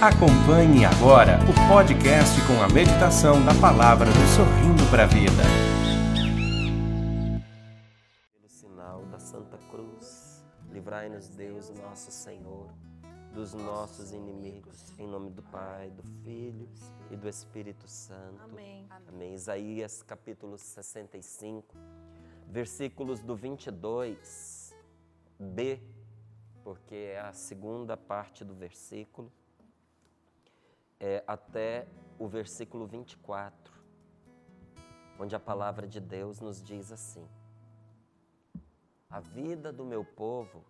Acompanhe agora o podcast com a meditação da palavra do Sorrindo para a Vida. Pelo sinal da Santa Cruz, livrai-nos Deus, nosso Senhor, dos nossos inimigos, em nome do Pai, do Filho e do Espírito Santo. Amém. Amém. Isaías capítulo 65, versículos do 22b, porque é a segunda parte do versículo é, até o versículo 24, onde a palavra de Deus nos diz assim: A vida do meu povo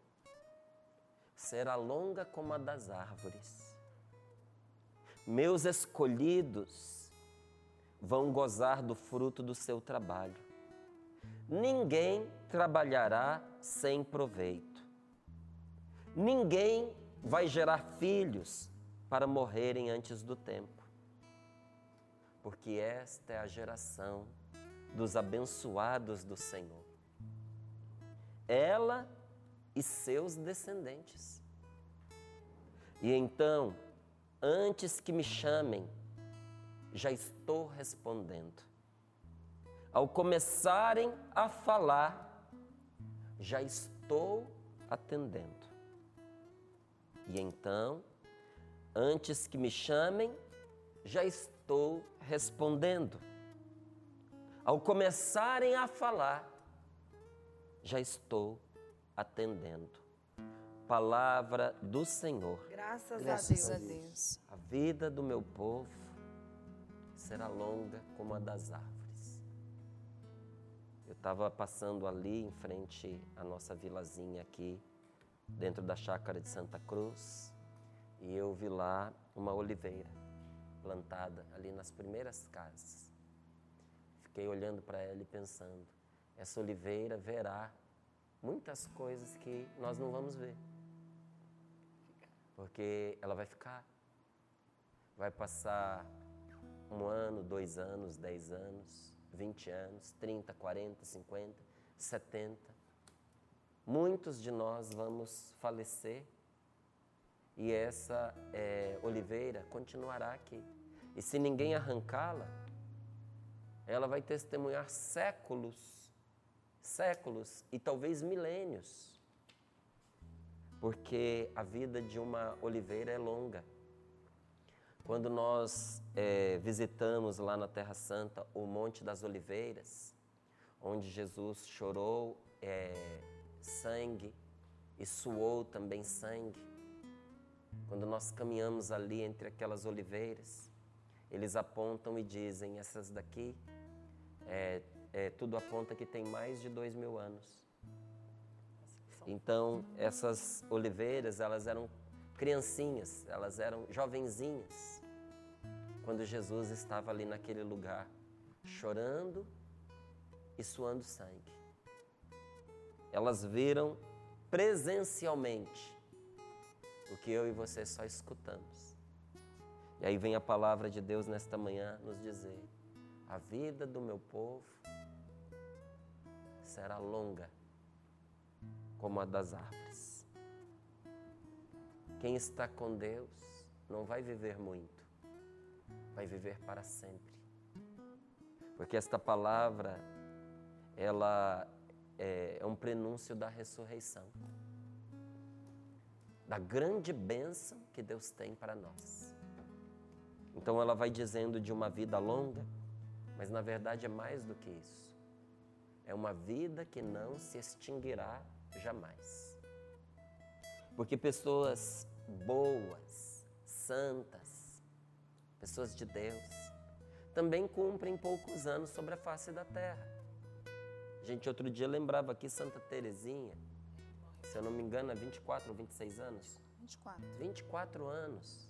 será longa como a das árvores. Meus escolhidos vão gozar do fruto do seu trabalho. Ninguém trabalhará sem proveito. Ninguém vai gerar filhos para morrerem antes do tempo. Porque esta é a geração dos abençoados do Senhor. Ela e seus descendentes. E então, antes que me chamem, já estou respondendo. Ao começarem a falar, já estou atendendo. E então, Antes que me chamem, já estou respondendo. Ao começarem a falar, já estou atendendo. Palavra do Senhor. Graças, Graças a, a Deus. Deus. A vida do meu povo será longa como a das árvores. Eu estava passando ali em frente à nossa vilazinha aqui, dentro da chácara de Santa Cruz, e eu vi lá uma oliveira plantada ali nas primeiras casas. Fiquei olhando para ela e pensando: essa oliveira verá muitas coisas que nós não vamos ver. Porque ela vai ficar. Vai passar um ano, dois anos, dez anos, vinte anos, trinta, quarenta, cinquenta, setenta. Muitos de nós vamos falecer e essa é, oliveira continuará aqui. E se ninguém arrancá-la, ela vai testemunhar séculos, séculos e talvez milênios. Porque a vida de uma oliveira é longa. Quando nós é, visitamos lá na Terra Santa o Monte das Oliveiras, onde Jesus chorou é, sangue e suou também sangue, quando nós caminhamos ali entre aquelas oliveiras, eles apontam e dizem: essas daqui, é, é, tudo aponta que tem mais de dois mil anos. Então, essas oliveiras, elas eram criancinhas, elas eram jovenzinhas, quando Jesus estava ali naquele lugar, chorando e suando sangue. Elas viram presencialmente o que eu e você só escutamos. E aí vem a palavra de Deus nesta manhã nos dizer: a vida do meu povo será longa como a das árvores. Quem está com Deus não vai viver muito, vai viver para sempre. Porque esta palavra, ela é, é um prenúncio da ressurreição da grande bênção que Deus tem para nós. Então ela vai dizendo de uma vida longa, mas na verdade é mais do que isso. É uma vida que não se extinguirá jamais. Porque pessoas boas, santas, pessoas de Deus, também cumprem poucos anos sobre a face da terra. Gente, outro dia lembrava aqui Santa Teresinha, eu não me engano, é 24 ou 26 anos? 24. 24 anos.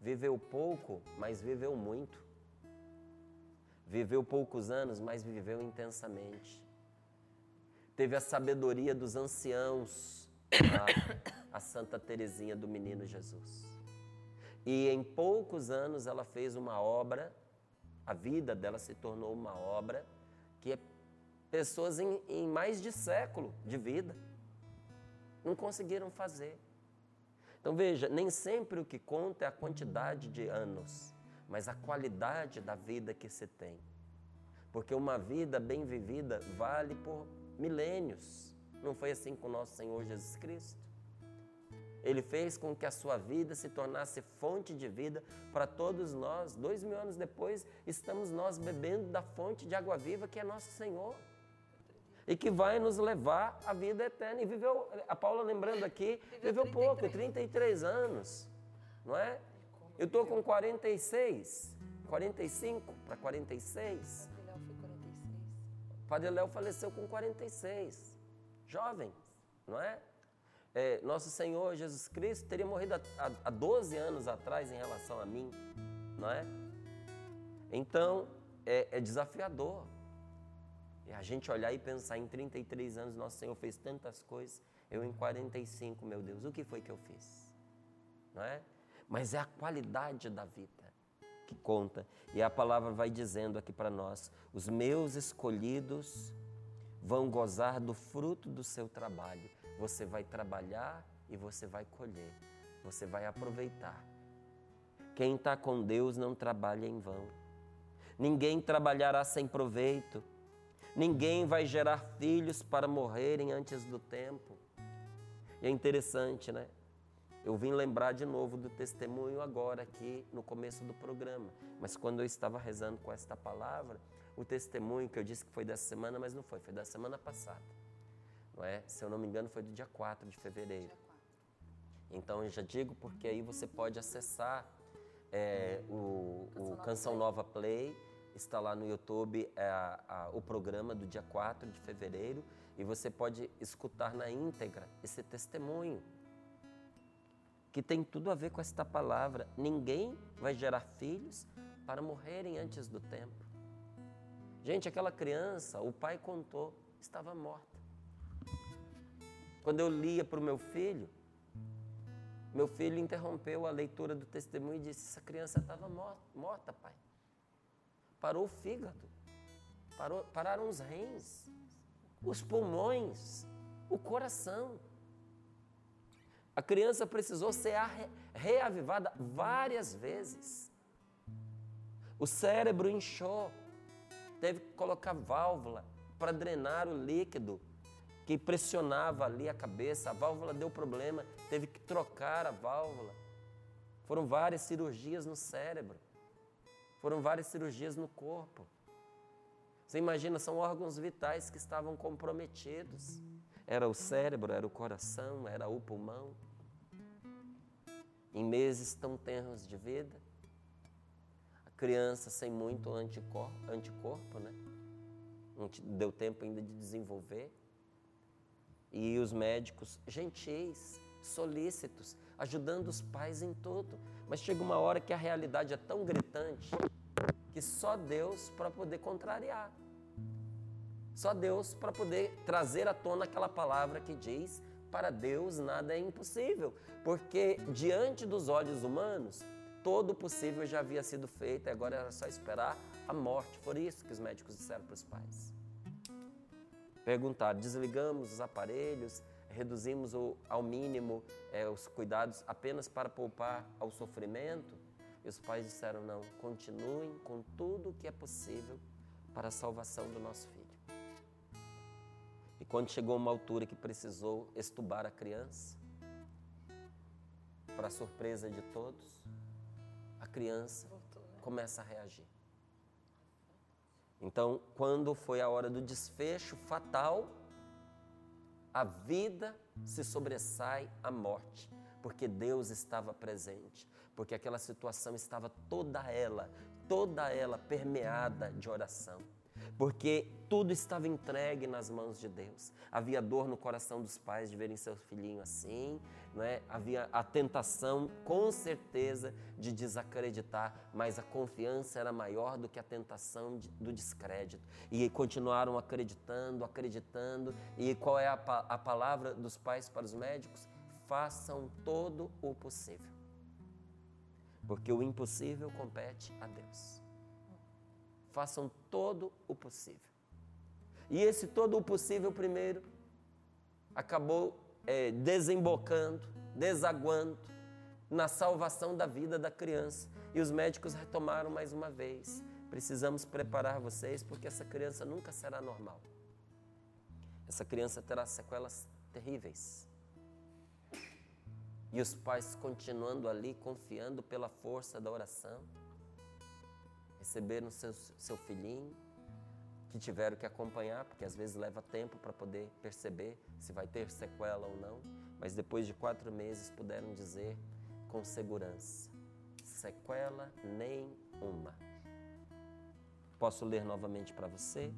Viveu pouco, mas viveu muito. Viveu poucos anos, mas viveu intensamente. Teve a sabedoria dos anciãos, a, a Santa Teresinha do Menino Jesus. E em poucos anos ela fez uma obra, a vida dela se tornou uma obra que é pessoas em, em mais de século de vida não conseguiram fazer. Então veja, nem sempre o que conta é a quantidade de anos, mas a qualidade da vida que se tem. Porque uma vida bem vivida vale por milênios. Não foi assim com o nosso Senhor Jesus Cristo? Ele fez com que a sua vida se tornasse fonte de vida para todos nós. Dois mil anos depois, estamos nós bebendo da fonte de água viva que é nosso Senhor. E que vai nos levar à vida eterna. E viveu, a Paula lembrando aqui, viveu, viveu 33. pouco, 33 anos. Não é? Eu estou com 46, 45 para 46. Padre Léo faleceu com 46. Jovem, não é? é, nosso Senhor Jesus Cristo teria morrido há, há 12 anos atrás em relação a mim, não é? Então, é, é desafiador. E a gente olhar e pensar em 33 anos, nosso Senhor fez tantas coisas, eu em 45, meu Deus, o que foi que eu fiz? Não é? Mas é a qualidade da vida que conta. E a palavra vai dizendo aqui para nós: os meus escolhidos vão gozar do fruto do seu trabalho. Você vai trabalhar e você vai colher, você vai aproveitar. Quem está com Deus não trabalha em vão. Ninguém trabalhará sem proveito. Ninguém vai gerar filhos para morrerem antes do tempo. E é interessante, né? Eu vim lembrar de novo do testemunho agora aqui no começo do programa. Mas quando eu estava rezando com esta palavra, o testemunho que eu disse que foi dessa semana, mas não foi, foi da semana passada não é? Se eu não me engano, foi do dia 4 de fevereiro. Então eu já digo porque aí você pode acessar é, o, o Canção Nova Play, está lá no YouTube é, a, o programa do dia 4 de fevereiro e você pode escutar na íntegra esse testemunho que tem tudo a ver com esta palavra. Ninguém vai gerar filhos para morrerem antes do tempo. Gente, aquela criança, o pai contou, estava morta. Quando eu lia para o meu filho, meu filho interrompeu a leitura do testemunho e disse: Essa criança estava morta, pai. Parou o fígado, parou, pararam os rins, os pulmões, o coração. A criança precisou ser reavivada várias vezes. O cérebro inchou, teve que colocar válvula para drenar o líquido que pressionava ali a cabeça, a válvula deu problema, teve que trocar a válvula. Foram várias cirurgias no cérebro, foram várias cirurgias no corpo. Você imagina, são órgãos vitais que estavam comprometidos. Era o cérebro, era o coração, era o pulmão. Em meses tão tenros de vida, a criança sem muito anticorpo, anticorpo né? Não deu tempo ainda de desenvolver e os médicos gentis, solícitos, ajudando os pais em tudo. Mas chega uma hora que a realidade é tão gritante que só Deus para poder contrariar. Só Deus para poder trazer à tona aquela palavra que diz: para Deus nada é impossível, porque diante dos olhos humanos, todo o possível já havia sido feito e agora era só esperar a morte. Foi isso que os médicos disseram para os pais perguntar: desligamos os aparelhos, reduzimos o, ao mínimo é, os cuidados apenas para poupar ao sofrimento? E os pais disseram: não, continuem com tudo o que é possível para a salvação do nosso filho. E quando chegou uma altura que precisou estubar a criança, para surpresa de todos, a criança né? começa a reagir. Então, quando foi a hora do desfecho fatal, a vida se sobressai à morte, porque Deus estava presente, porque aquela situação estava toda ela, toda ela permeada de oração porque tudo estava entregue nas mãos de Deus. Havia dor no coração dos pais de verem seu filhinho assim, não é? havia a tentação, com certeza, de desacreditar, mas a confiança era maior do que a tentação de, do descrédito. E continuaram acreditando, acreditando. E qual é a, a palavra dos pais para os médicos? Façam todo o possível, porque o impossível compete a Deus façam todo o possível. E esse todo o possível, primeiro, acabou é, desembocando, desaguando na salvação da vida da criança. E os médicos retomaram mais uma vez. Precisamos preparar vocês porque essa criança nunca será normal. Essa criança terá sequelas terríveis. E os pais continuando ali, confiando pela força da oração, receberam seu, seu filhinho, que tiveram que acompanhar, porque às vezes leva tempo para poder perceber se vai ter sequela ou não, mas depois de quatro meses puderam dizer com segurança: sequela nenhuma. Posso ler novamente para você?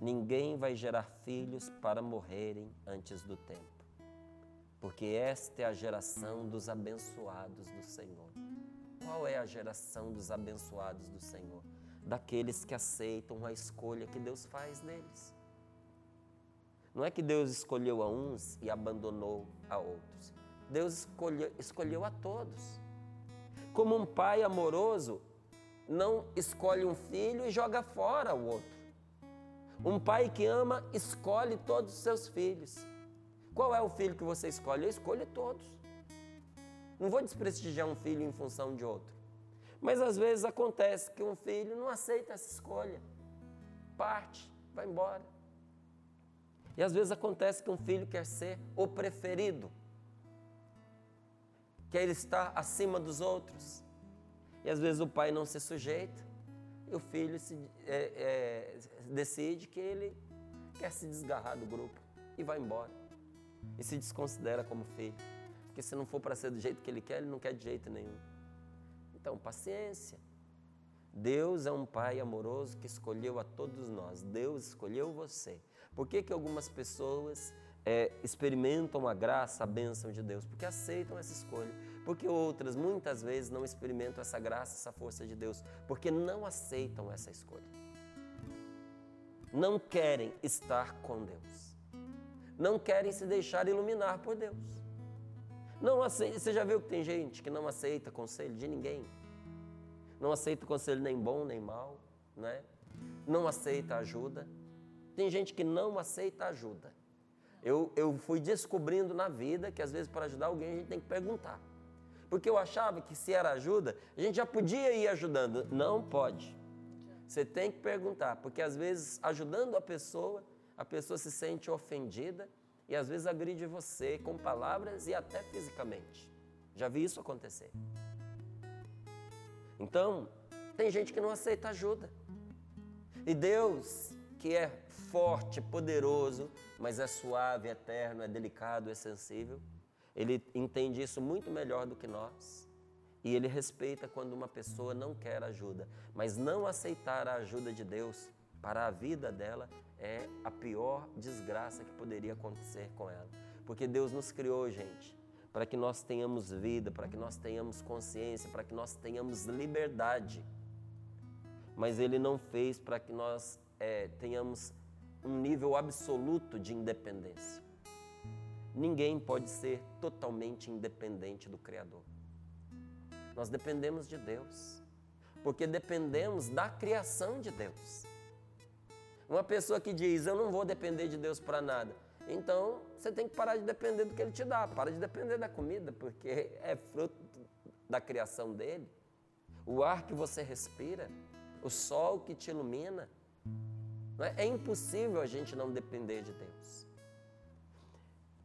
Ninguém vai gerar filhos para morrerem antes do tempo, porque esta é a geração dos abençoados do Senhor. Qual é a geração dos abençoados do Senhor? Daqueles que aceitam a escolha que Deus faz neles. Não é que Deus escolheu a uns e abandonou a outros. Deus escolheu, escolheu a todos. Como um pai amoroso não escolhe um filho e joga fora o outro. Um pai que ama escolhe todos os seus filhos. Qual é o filho que você escolhe? Eu escolho todos. Não vou desprestigiar um filho em função de outro. Mas às vezes acontece que um filho não aceita essa escolha. Parte, vai embora. E às vezes acontece que um filho quer ser o preferido. Quer estar acima dos outros. E às vezes o pai não se sujeita e o filho se, é, é, decide que ele quer se desgarrar do grupo e vai embora. E se desconsidera como filho. Porque se não for para ser do jeito que ele quer, ele não quer de jeito nenhum. Então, paciência. Deus é um pai amoroso que escolheu a todos nós. Deus escolheu você. Por que, que algumas pessoas é, experimentam a graça, a bênção de Deus? Porque aceitam essa escolha. Porque outras muitas vezes não experimentam essa graça, essa força de Deus, porque não aceitam essa escolha. Não querem estar com Deus. Não querem se deixar iluminar por Deus. Não aceita, você já viu que tem gente que não aceita conselho de ninguém? Não aceita conselho nem bom nem mal, né? Não aceita ajuda. Tem gente que não aceita ajuda. Eu, eu fui descobrindo na vida que às vezes para ajudar alguém a gente tem que perguntar. Porque eu achava que se era ajuda, a gente já podia ir ajudando. Não pode. Você tem que perguntar, porque às vezes ajudando a pessoa, a pessoa se sente ofendida e às vezes agride você com palavras e até fisicamente. Já vi isso acontecer. Então, tem gente que não aceita ajuda. E Deus, que é forte, poderoso, mas é suave, eterno, é delicado, é sensível, ele entende isso muito melhor do que nós. E ele respeita quando uma pessoa não quer ajuda. Mas não aceitar a ajuda de Deus para a vida dela é a pior desgraça que poderia acontecer com ela. Porque Deus nos criou, gente, para que nós tenhamos vida, para que nós tenhamos consciência, para que nós tenhamos liberdade. Mas Ele não fez para que nós é, tenhamos um nível absoluto de independência. Ninguém pode ser totalmente independente do Criador. Nós dependemos de Deus, porque dependemos da criação de Deus. Uma pessoa que diz, eu não vou depender de Deus para nada, então você tem que parar de depender do que Ele te dá, para de depender da comida, porque é fruto da criação dele. O ar que você respira, o sol que te ilumina. É? é impossível a gente não depender de Deus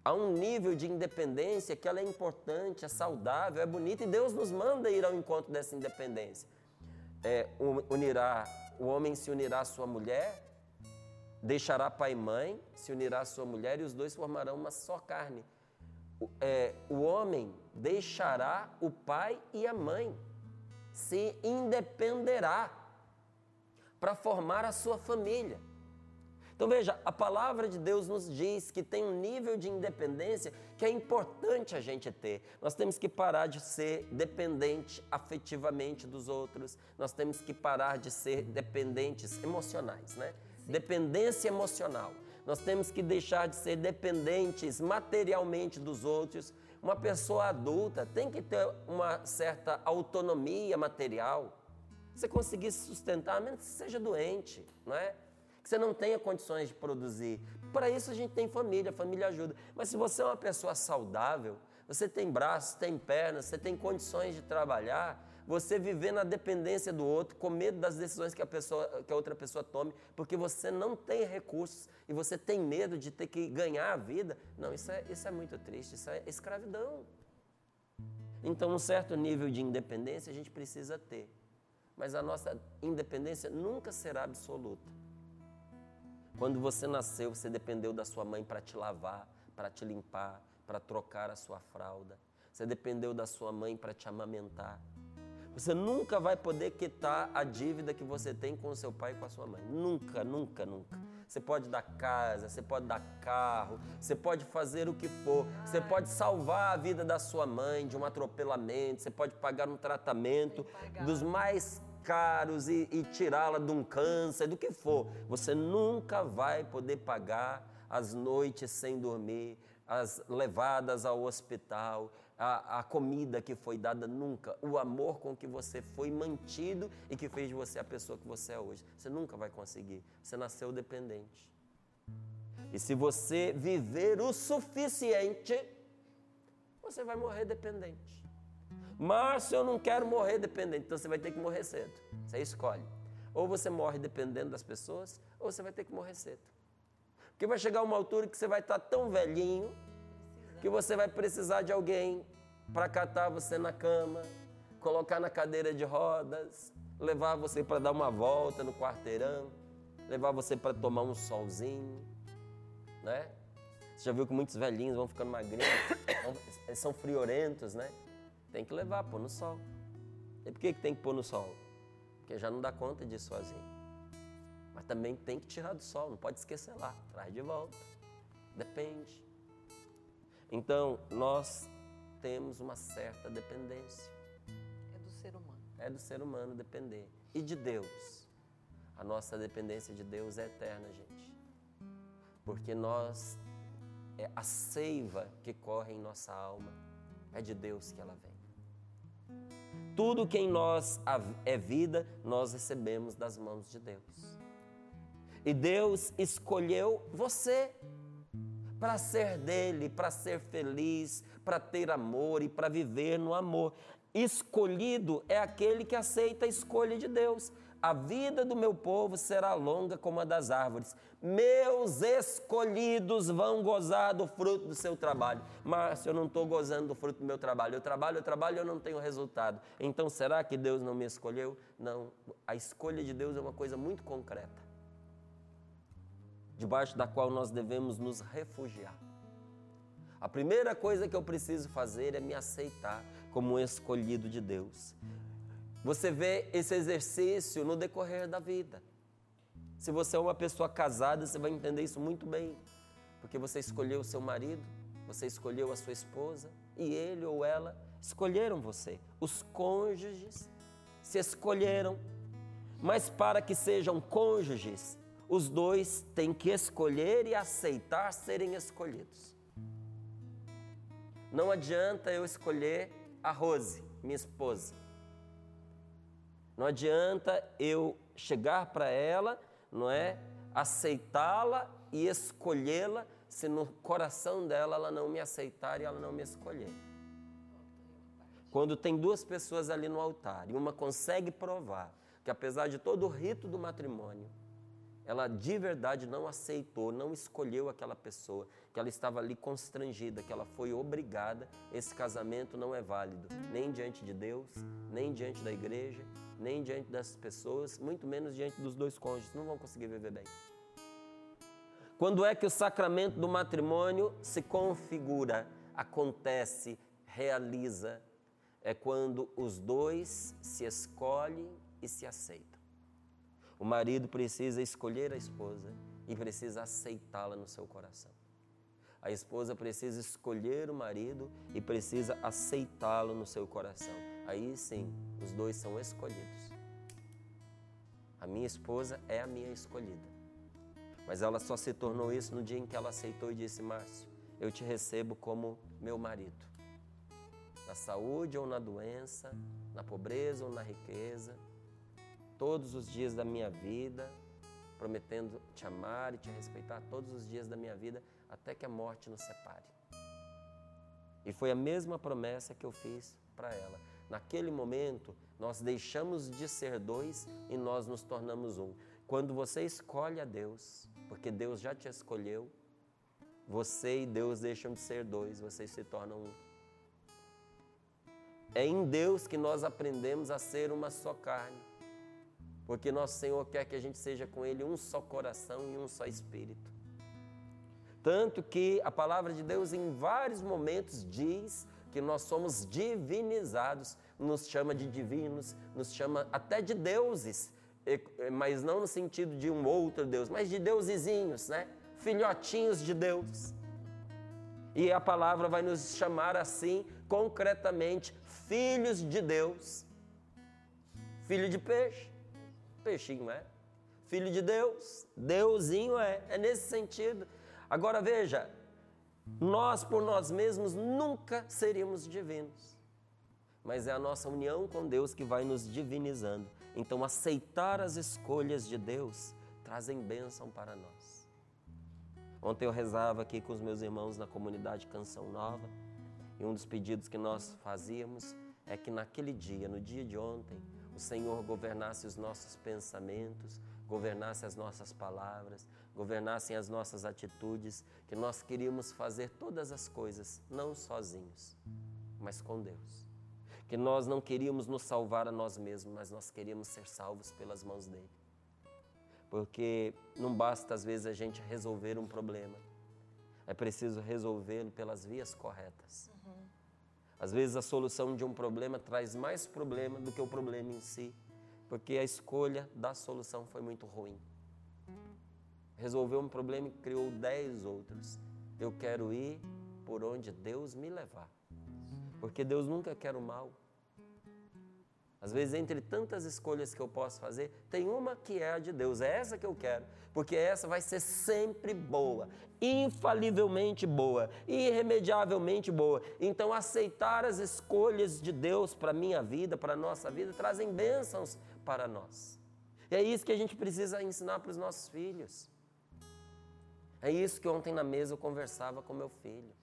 a um nível de independência que ela é importante, é saudável, é bonita e Deus nos manda ir ao encontro dessa independência. É, unirá, o homem se unirá à sua mulher, deixará pai e mãe, se unirá à sua mulher e os dois formarão uma só carne. O, é, o homem deixará o pai e a mãe, se independerá para formar a sua família. Então veja, a palavra de Deus nos diz que tem um nível de independência que é importante a gente ter. Nós temos que parar de ser dependente afetivamente dos outros, nós temos que parar de ser dependentes emocionais, né? Dependência emocional. Nós temos que deixar de ser dependentes materialmente dos outros. Uma pessoa adulta tem que ter uma certa autonomia material. Você conseguir se sustentar, a menos que seja doente, não é? que você não tenha condições de produzir. Para isso a gente tem família, a família ajuda. Mas se você é uma pessoa saudável, você tem braços, tem pernas, você tem condições de trabalhar, você viver na dependência do outro, com medo das decisões que a, pessoa, que a outra pessoa tome, porque você não tem recursos e você tem medo de ter que ganhar a vida. Não, isso é, isso é muito triste, isso é escravidão. Então, um certo nível de independência a gente precisa ter, mas a nossa independência nunca será absoluta. Quando você nasceu, você dependeu da sua mãe para te lavar, para te limpar, para trocar a sua fralda. Você dependeu da sua mãe para te amamentar. Você nunca vai poder quitar a dívida que você tem com o seu pai e com a sua mãe. Nunca, nunca, nunca. Você pode dar casa, você pode dar carro, você pode fazer o que for. Você pode salvar a vida da sua mãe de um atropelamento, você pode pagar um tratamento dos mais caros e, e tirá-la de um câncer, do que for. Você nunca vai poder pagar as noites sem dormir, as levadas ao hospital, a, a, comida que foi dada nunca, o amor com que você foi mantido e que fez de você a pessoa que você é hoje. Você nunca vai conseguir. Você nasceu dependente. E se você viver o suficiente, você vai morrer dependente. Márcio, eu não quero morrer dependente, então você vai ter que morrer cedo. Você escolhe. Ou você morre dependendo das pessoas, ou você vai ter que morrer cedo. Porque vai chegar uma altura que você vai estar tão velhinho que você vai precisar de alguém para catar você na cama, colocar na cadeira de rodas, levar você para dar uma volta no quarteirão, levar você para tomar um solzinho, né? Você já viu que muitos velhinhos vão ficando magrinhos, são friorentos, né? Tem que levar, pôr no sol. E por que, que tem que pôr no sol? Porque já não dá conta disso sozinho. Mas também tem que tirar do sol, não pode esquecer lá, traz de volta. Depende. Então, nós temos uma certa dependência. É do ser humano. É do ser humano depender. E de Deus. A nossa dependência de Deus é eterna, gente. Porque nós, é a seiva que corre em nossa alma, é de Deus que ela vem. Tudo que em nós é vida, nós recebemos das mãos de Deus. E Deus escolheu você para ser dele, para ser feliz, para ter amor e para viver no amor. Escolhido é aquele que aceita a escolha de Deus. A vida do meu povo será longa como a das árvores. Meus escolhidos vão gozar do fruto do seu trabalho. Mas eu não estou gozando do fruto do meu trabalho. Eu trabalho, eu trabalho eu não tenho resultado. Então será que Deus não me escolheu? Não. A escolha de Deus é uma coisa muito concreta, debaixo da qual nós devemos nos refugiar. A primeira coisa que eu preciso fazer é me aceitar como um escolhido de Deus. Você vê esse exercício no decorrer da vida. Se você é uma pessoa casada, você vai entender isso muito bem, porque você escolheu o seu marido, você escolheu a sua esposa e ele ou ela escolheram você. Os cônjuges se escolheram, mas para que sejam cônjuges, os dois têm que escolher e aceitar serem escolhidos. Não adianta eu escolher a Rose, minha esposa não adianta eu chegar para ela, não é? Aceitá-la e escolhê-la se no coração dela ela não me aceitar e ela não me escolher. Quando tem duas pessoas ali no altar e uma consegue provar que apesar de todo o rito do matrimônio, ela de verdade não aceitou, não escolheu aquela pessoa, que ela estava ali constrangida, que ela foi obrigada, esse casamento não é válido, nem diante de Deus, nem diante da igreja, nem diante das pessoas, muito menos diante dos dois cônjuges, não vão conseguir viver bem. Quando é que o sacramento do matrimônio se configura, acontece, realiza? É quando os dois se escolhem e se aceitam. O marido precisa escolher a esposa e precisa aceitá-la no seu coração. A esposa precisa escolher o marido e precisa aceitá-lo no seu coração. Aí sim, os dois são escolhidos. A minha esposa é a minha escolhida. Mas ela só se tornou isso no dia em que ela aceitou e disse: Márcio, eu te recebo como meu marido. Na saúde ou na doença, na pobreza ou na riqueza, todos os dias da minha vida, prometendo te amar e te respeitar todos os dias da minha vida, até que a morte nos separe. E foi a mesma promessa que eu fiz para ela. Naquele momento, nós deixamos de ser dois e nós nos tornamos um. Quando você escolhe a Deus, porque Deus já te escolheu, você e Deus deixam de ser dois, vocês se tornam um. É em Deus que nós aprendemos a ser uma só carne. Porque nosso Senhor quer que a gente seja com Ele um só coração e um só espírito. Tanto que a palavra de Deus, em vários momentos, diz que nós somos divinizados, nos chama de divinos, nos chama até de deuses, mas não no sentido de um outro Deus, mas de deusezinhos, né? Filhotinhos de Deus. E a palavra vai nos chamar assim, concretamente, filhos de Deus. Filho de peixe, peixinho é. Filho de Deus, Deusinho é. É nesse sentido. Agora veja, nós por nós mesmos nunca seríamos divinos. Mas é a nossa união com Deus que vai nos divinizando. Então, aceitar as escolhas de Deus trazem bênção para nós. Ontem eu rezava aqui com os meus irmãos na comunidade Canção Nova e um dos pedidos que nós fazíamos é que naquele dia, no dia de ontem, o Senhor governasse os nossos pensamentos, governasse as nossas palavras, governassem as nossas atitudes, que nós queríamos fazer todas as coisas, não sozinhos, mas com Deus. Que nós não queríamos nos salvar a nós mesmos, mas nós queríamos ser salvos pelas mãos dele. Porque não basta às vezes a gente resolver um problema, é preciso resolvê-lo pelas vias corretas. Às vezes a solução de um problema traz mais problema do que o problema em si, porque a escolha da solução foi muito ruim resolveu um problema e criou dez outros. Eu quero ir por onde Deus me levar. Porque Deus nunca quer o mal. Às vezes, entre tantas escolhas que eu posso fazer, tem uma que é a de Deus, é essa que eu quero, porque essa vai ser sempre boa, infalivelmente boa, irremediavelmente boa. Então, aceitar as escolhas de Deus para a minha vida, para a nossa vida, trazem bênçãos para nós. E é isso que a gente precisa ensinar para os nossos filhos. É isso que ontem na mesa eu conversava com meu filho.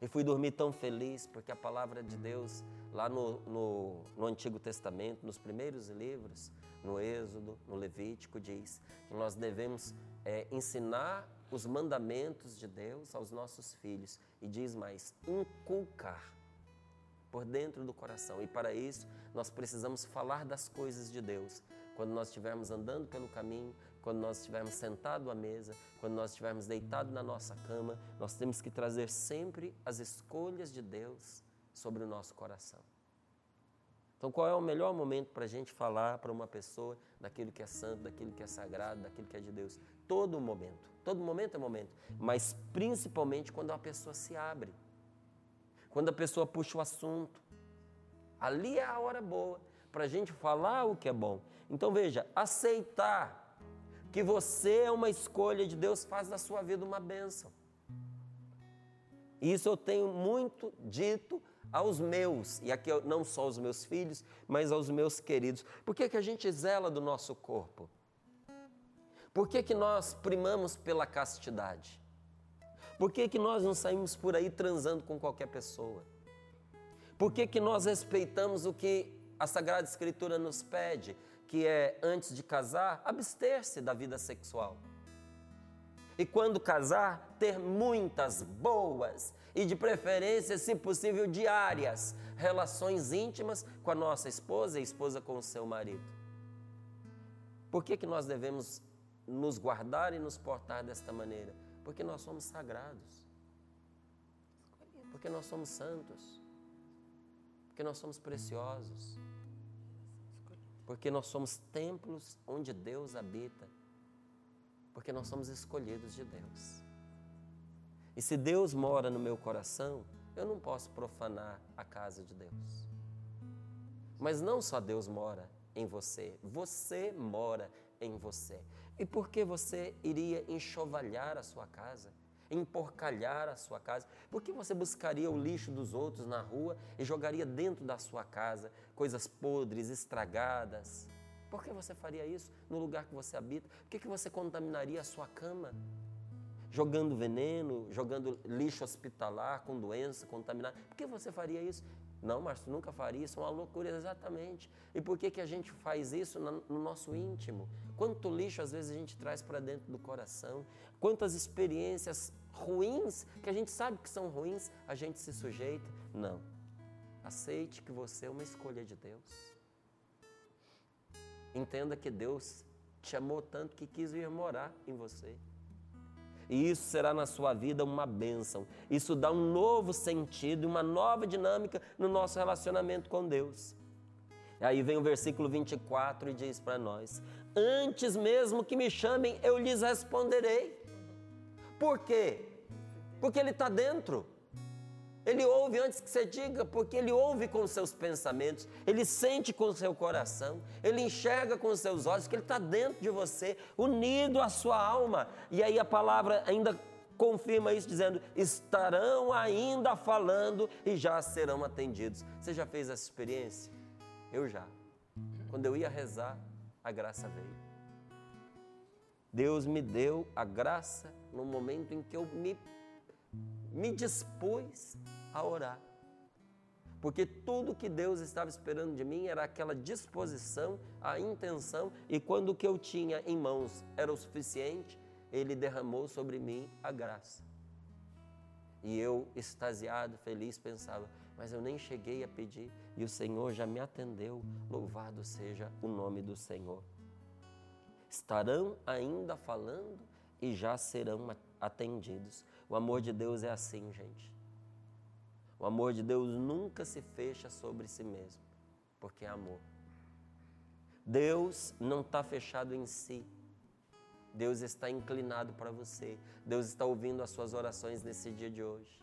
E fui dormir tão feliz porque a palavra de Deus, lá no, no, no, Antigo Testamento, nos primeiros livros, no Êxodo, no Levítico, diz que nós devemos é, ensinar os mandamentos de Deus aos nossos filhos. E diz mais: inculcar por dentro do coração. E para isso, nós precisamos falar das coisas de Deus. Quando nós estivermos andando pelo caminho, quando nós estivermos sentados à mesa, quando nós estivermos deitados na nossa cama, nós temos que trazer sempre as escolhas de Deus sobre o nosso coração. Então, qual é o melhor momento para a gente falar para uma pessoa daquilo que é santo, daquilo que é sagrado, daquilo que é de Deus? Todo momento. Todo momento é momento. Mas principalmente quando a pessoa se abre. Quando a pessoa puxa o assunto. Ali é a hora boa para a gente falar o que é bom. Então, veja, aceitar que você é uma escolha de Deus, faz da sua vida uma bênção. Isso eu tenho muito dito aos meus, e aqui não só aos meus filhos, mas aos meus queridos. Por que, que a gente zela do nosso corpo? Por que, que nós primamos pela castidade? Por que, que nós não saímos por aí transando com qualquer pessoa? Por que, que nós respeitamos o que a Sagrada Escritura nos pede? que é, antes de casar, abster-se da vida sexual. E quando casar, ter muitas boas e, de preferência, se possível, diárias relações íntimas com a nossa esposa e a esposa com o seu marido. Por que, que nós devemos nos guardar e nos portar desta maneira? Porque nós somos sagrados. Porque nós somos santos. Porque nós somos preciosos porque nós somos templos onde Deus habita, porque nós somos escolhidos de Deus. E se Deus mora no meu coração, eu não posso profanar a casa de Deus. Mas não só Deus mora em você, você mora em você. E por que você iria enxovalhar a sua casa? emporcalhar a sua casa? Por que você buscaria o lixo dos outros na rua e jogaria dentro da sua casa coisas podres, estragadas? Por que você faria isso no lugar que você habita? Por que, você contaminaria a sua cama? Jogando veneno, jogando lixo hospitalar com doença, contaminada. Por que você faria isso? Não, Márcio, nunca faria isso, é uma loucura exatamente. E por que, que a gente faz isso no nosso íntimo? Quanto lixo às vezes a gente traz para dentro do coração, quantas experiências ruins, que a gente sabe que são ruins, a gente se sujeita. Não. Aceite que você é uma escolha de Deus. Entenda que Deus te amou tanto que quis vir morar em você. E isso será na sua vida uma bênção. Isso dá um novo sentido, uma nova dinâmica no nosso relacionamento com Deus. Aí vem o versículo 24 e diz para nós: Antes mesmo que me chamem, eu lhes responderei. Por quê? Porque Ele está dentro. Ele ouve antes que você diga, porque ele ouve com seus pensamentos, ele sente com seu coração, ele enxerga com seus olhos, que ele está dentro de você, unido à sua alma. E aí a palavra ainda confirma isso, dizendo: estarão ainda falando e já serão atendidos. Você já fez essa experiência? Eu já. Quando eu ia rezar, a graça veio. Deus me deu a graça no momento em que eu me me dispus a orar. Porque tudo que Deus estava esperando de mim era aquela disposição, a intenção, e quando o que eu tinha em mãos era o suficiente, Ele derramou sobre mim a graça. E eu, extasiado, feliz, pensava, mas eu nem cheguei a pedir, e o Senhor já me atendeu, louvado seja o nome do Senhor. Estarão ainda falando e já serão atendidos. O amor de Deus é assim, gente. O amor de Deus nunca se fecha sobre si mesmo, porque é amor. Deus não está fechado em si. Deus está inclinado para você. Deus está ouvindo as suas orações nesse dia de hoje.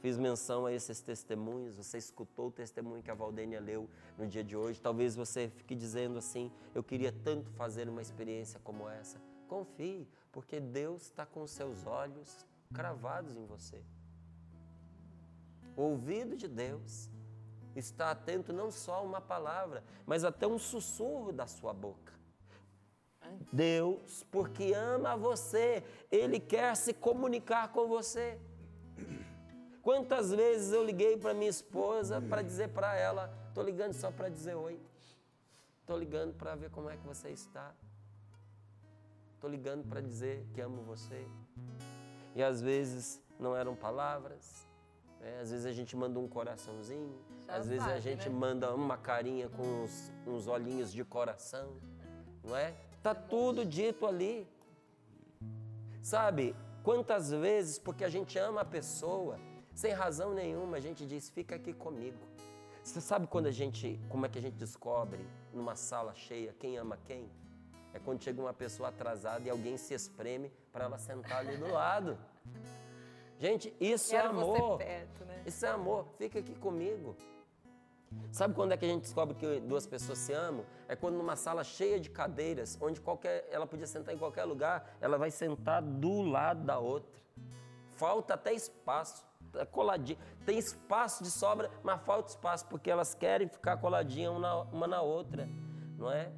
Fiz menção a esses testemunhos. Você escutou o testemunho que a Valdênia leu no dia de hoje. Talvez você fique dizendo assim: Eu queria tanto fazer uma experiência como essa. Confie, porque Deus está com seus olhos cravados em você. O ouvido de Deus está atento não só a uma palavra, mas até um sussurro da sua boca. Deus, porque ama você, Ele quer se comunicar com você. Quantas vezes eu liguei para minha esposa para dizer para ela: estou ligando só para dizer oi, estou ligando para ver como é que você está, estou ligando para dizer que amo você. E às vezes não eram palavras, é, às vezes a gente manda um coraçãozinho, Já às vezes a gente né? manda uma carinha com uns, uns olhinhos de coração, não é? Tá tudo dito ali. Sabe, quantas vezes, porque a gente ama a pessoa, sem razão nenhuma, a gente diz, fica aqui comigo. Você sabe quando a gente, como é que a gente descobre numa sala cheia quem ama quem? É quando chega uma pessoa atrasada e alguém se espreme para ela sentar ali do lado. Gente, isso Quero é amor. Perto, né? Isso é amor. Fica aqui comigo. Sabe quando é que a gente descobre que duas pessoas se amam? É quando numa sala cheia de cadeiras, onde qualquer, ela podia sentar em qualquer lugar, ela vai sentar do lado da outra. Falta até espaço, é coladinho. Tem espaço de sobra, mas falta espaço, porque elas querem ficar coladinhas uma na, uma na outra, não é?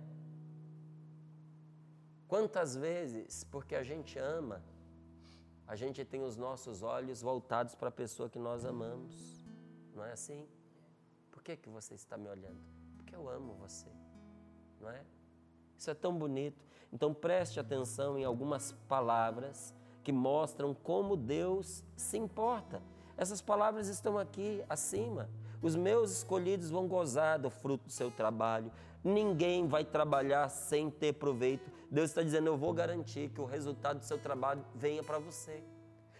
Quantas vezes, porque a gente ama, a gente tem os nossos olhos voltados para a pessoa que nós amamos. Não é assim? Por que, que você está me olhando? Porque eu amo você. Não é? Isso é tão bonito. Então preste atenção em algumas palavras que mostram como Deus se importa. Essas palavras estão aqui acima. Os meus escolhidos vão gozar do fruto do seu trabalho. Ninguém vai trabalhar sem ter proveito. Deus está dizendo: Eu vou garantir que o resultado do seu trabalho venha para você.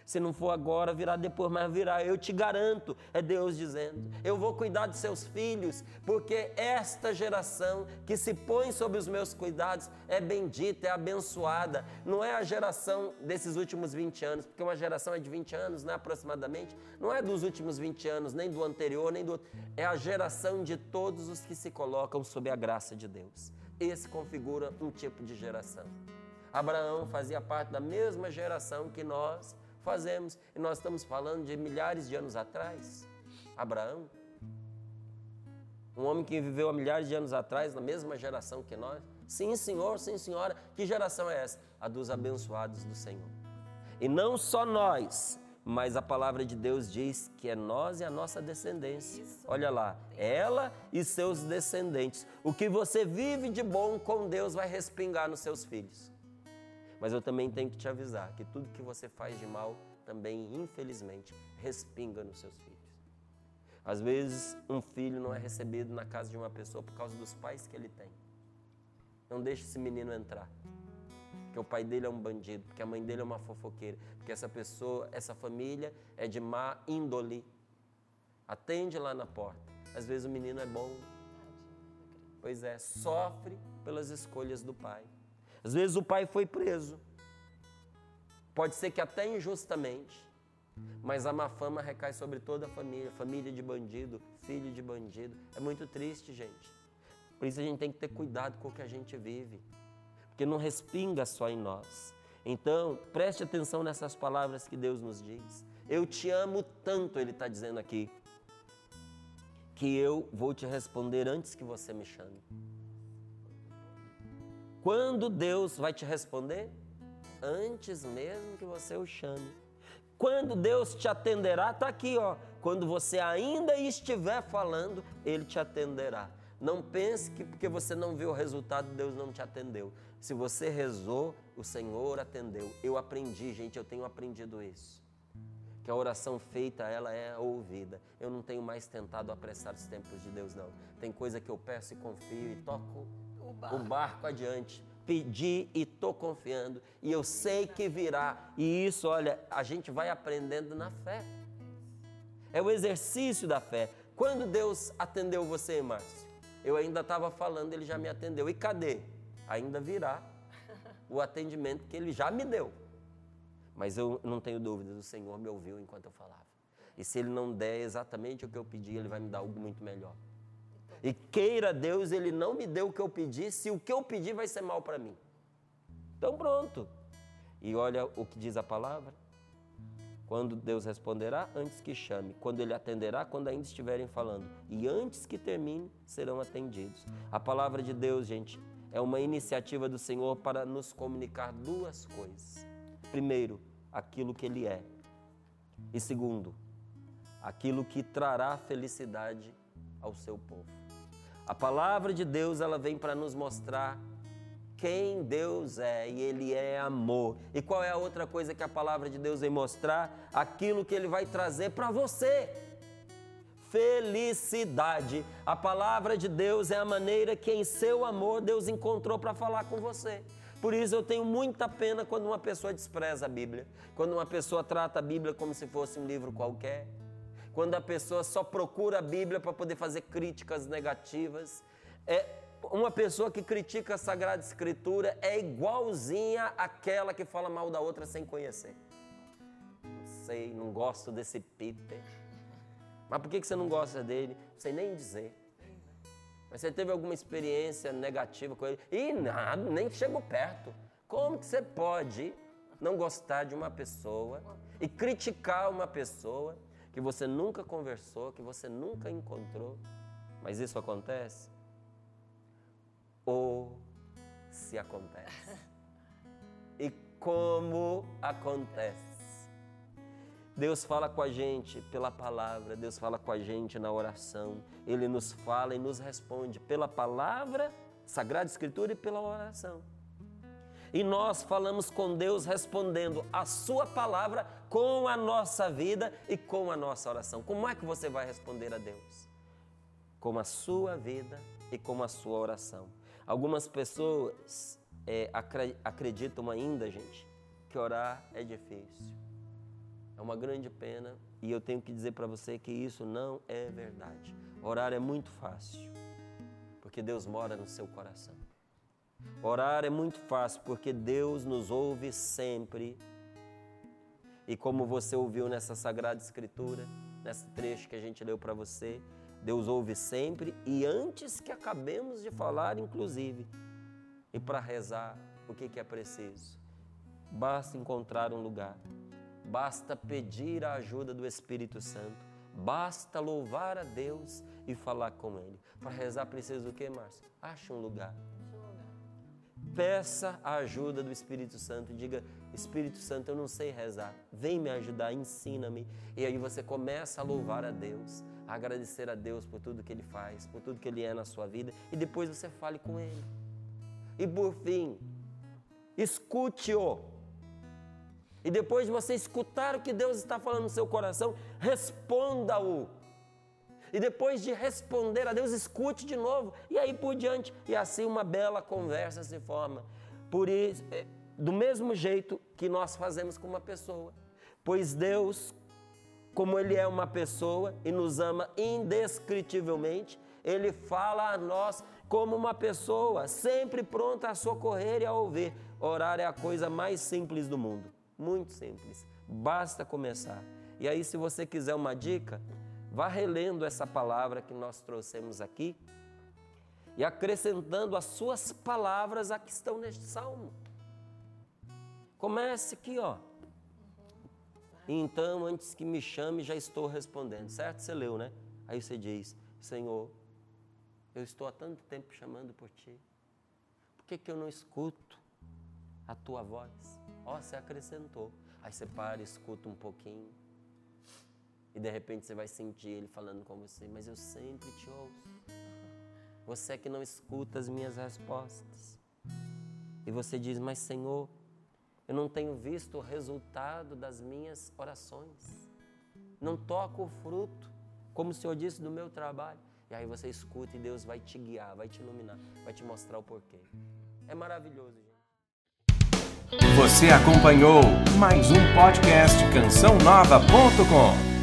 Se não for agora, virá depois, mas virá. Eu te garanto, é Deus dizendo. Eu vou cuidar de seus filhos, porque esta geração que se põe sob os meus cuidados é bendita, é abençoada. Não é a geração desses últimos 20 anos, porque uma geração é de 20 anos, né, aproximadamente. Não é dos últimos 20 anos, nem do anterior, nem do outro. É a geração de todos os que se colocam sob a graça de Deus. Esse configura um tipo de geração. Abraão fazia parte da mesma geração que nós fazemos. E nós estamos falando de milhares de anos atrás. Abraão, um homem que viveu há milhares de anos atrás, na mesma geração que nós. Sim, senhor, sim, senhora. Que geração é essa? A dos abençoados do Senhor. E não só nós, mas a palavra de Deus diz que é nós e a nossa descendência. Olha lá, ela e seus descendentes. O que você vive de bom com Deus vai respingar nos seus filhos. Mas eu também tenho que te avisar que tudo que você faz de mal também, infelizmente, respinga nos seus filhos. Às vezes, um filho não é recebido na casa de uma pessoa por causa dos pais que ele tem. Não deixe esse menino entrar. Porque o pai dele é um bandido, porque a mãe dele é uma fofoqueira, porque essa pessoa, essa família é de má índole. Atende lá na porta. Às vezes o menino é bom. Pois é, sofre pelas escolhas do pai. Às vezes o pai foi preso. Pode ser que até injustamente. Mas a má fama recai sobre toda a família, família de bandido, filho de bandido. É muito triste, gente. Por isso a gente tem que ter cuidado com o que a gente vive, porque não respinga só em nós. Então, preste atenção nessas palavras que Deus nos diz. Eu te amo tanto, Ele está dizendo aqui, que eu vou te responder antes que você me chame. Quando Deus vai te responder? Antes mesmo que você o chame. Quando Deus te atenderá, está aqui, ó. Quando você ainda estiver falando, Ele te atenderá. Não pense que porque você não viu o resultado, Deus não te atendeu. Se você rezou, o Senhor atendeu. Eu aprendi, gente, eu tenho aprendido isso. Que a oração feita, ela é ouvida. Eu não tenho mais tentado apressar os tempos de Deus, não. Tem coisa que eu peço e confio e toco o barco, o barco adiante pedi e estou confiando, e eu sei que virá. E isso, olha, a gente vai aprendendo na fé. É o exercício da fé. Quando Deus atendeu você, Márcio? Eu ainda estava falando, ele já me atendeu. E cadê? Ainda virá o atendimento que ele já me deu. Mas eu não tenho dúvidas, o Senhor me ouviu enquanto eu falava. E se ele não der exatamente o que eu pedi, ele vai me dar algo muito melhor. E queira Deus, Ele não me deu o que eu pedi, se o que eu pedi vai ser mal para mim. Então pronto. E olha o que diz a palavra. Quando Deus responderá, antes que chame. Quando Ele atenderá, quando ainda estiverem falando. E antes que termine, serão atendidos. A palavra de Deus, gente, é uma iniciativa do Senhor para nos comunicar duas coisas. Primeiro, aquilo que Ele é. E segundo, aquilo que trará felicidade ao seu povo. A palavra de Deus, ela vem para nos mostrar quem Deus é e Ele é amor. E qual é a outra coisa que a palavra de Deus vem mostrar? Aquilo que Ele vai trazer para você. Felicidade. A palavra de Deus é a maneira que em seu amor Deus encontrou para falar com você. Por isso eu tenho muita pena quando uma pessoa despreza a Bíblia, quando uma pessoa trata a Bíblia como se fosse um livro qualquer quando a pessoa só procura a Bíblia para poder fazer críticas negativas. É, uma pessoa que critica a Sagrada Escritura é igualzinha àquela que fala mal da outra sem conhecer. Não sei, não gosto desse Peter. Mas por que você não gosta dele? Não sei nem dizer. Mas você teve alguma experiência negativa com ele? E nada, nem chegou perto. Como que você pode não gostar de uma pessoa e criticar uma pessoa que você nunca conversou, que você nunca encontrou, mas isso acontece? Ou se acontece? E como acontece? Deus fala com a gente pela palavra, Deus fala com a gente na oração, Ele nos fala e nos responde pela palavra, Sagrada Escritura e pela oração. E nós falamos com Deus respondendo a Sua palavra com a nossa vida e com a nossa oração. Como é que você vai responder a Deus? Com a sua vida e com a sua oração. Algumas pessoas é, acreditam ainda, gente, que orar é difícil. É uma grande pena e eu tenho que dizer para você que isso não é verdade. Orar é muito fácil, porque Deus mora no seu coração. Orar é muito fácil porque Deus nos ouve sempre. E como você ouviu nessa Sagrada Escritura, nesse trecho que a gente leu para você, Deus ouve sempre e antes que acabemos de falar, inclusive. E para rezar, o que, que é preciso? Basta encontrar um lugar, basta pedir a ajuda do Espírito Santo, basta louvar a Deus e falar com Ele. Para rezar precisa o que, Márcio? Ache um lugar peça a ajuda do Espírito Santo. Diga: Espírito Santo, eu não sei rezar. Vem me ajudar, ensina-me. E aí você começa a louvar a Deus, a agradecer a Deus por tudo que Ele faz, por tudo que Ele é na sua vida. E depois você fale com Ele. E por fim, escute-o. E depois de você escutar o que Deus está falando no seu coração, responda-o. E depois de responder a Deus, escute de novo. E aí por diante. E assim uma bela conversa se forma. Por isso, é, do mesmo jeito que nós fazemos com uma pessoa. Pois Deus, como Ele é uma pessoa e nos ama indescritivelmente, Ele fala a nós como uma pessoa, sempre pronta a socorrer e a ouvir. Orar é a coisa mais simples do mundo. Muito simples. Basta começar. E aí, se você quiser uma dica, Vá relendo essa palavra que nós trouxemos aqui e acrescentando as suas palavras a que estão neste salmo. Comece aqui, ó. Então, antes que me chame, já estou respondendo, certo? Você leu, né? Aí você diz: Senhor, eu estou há tanto tempo chamando por ti, por que, que eu não escuto a tua voz? Ó, você acrescentou. Aí você para, escuta um pouquinho e de repente você vai sentir Ele falando com você, mas eu sempre te ouço. Você é que não escuta as minhas respostas. E você diz, mas Senhor, eu não tenho visto o resultado das minhas orações. Não toco o fruto, como o Senhor disse, do meu trabalho. E aí você escuta e Deus vai te guiar, vai te iluminar, vai te mostrar o porquê. É maravilhoso, gente. Você acompanhou mais um podcast cançãonova.com.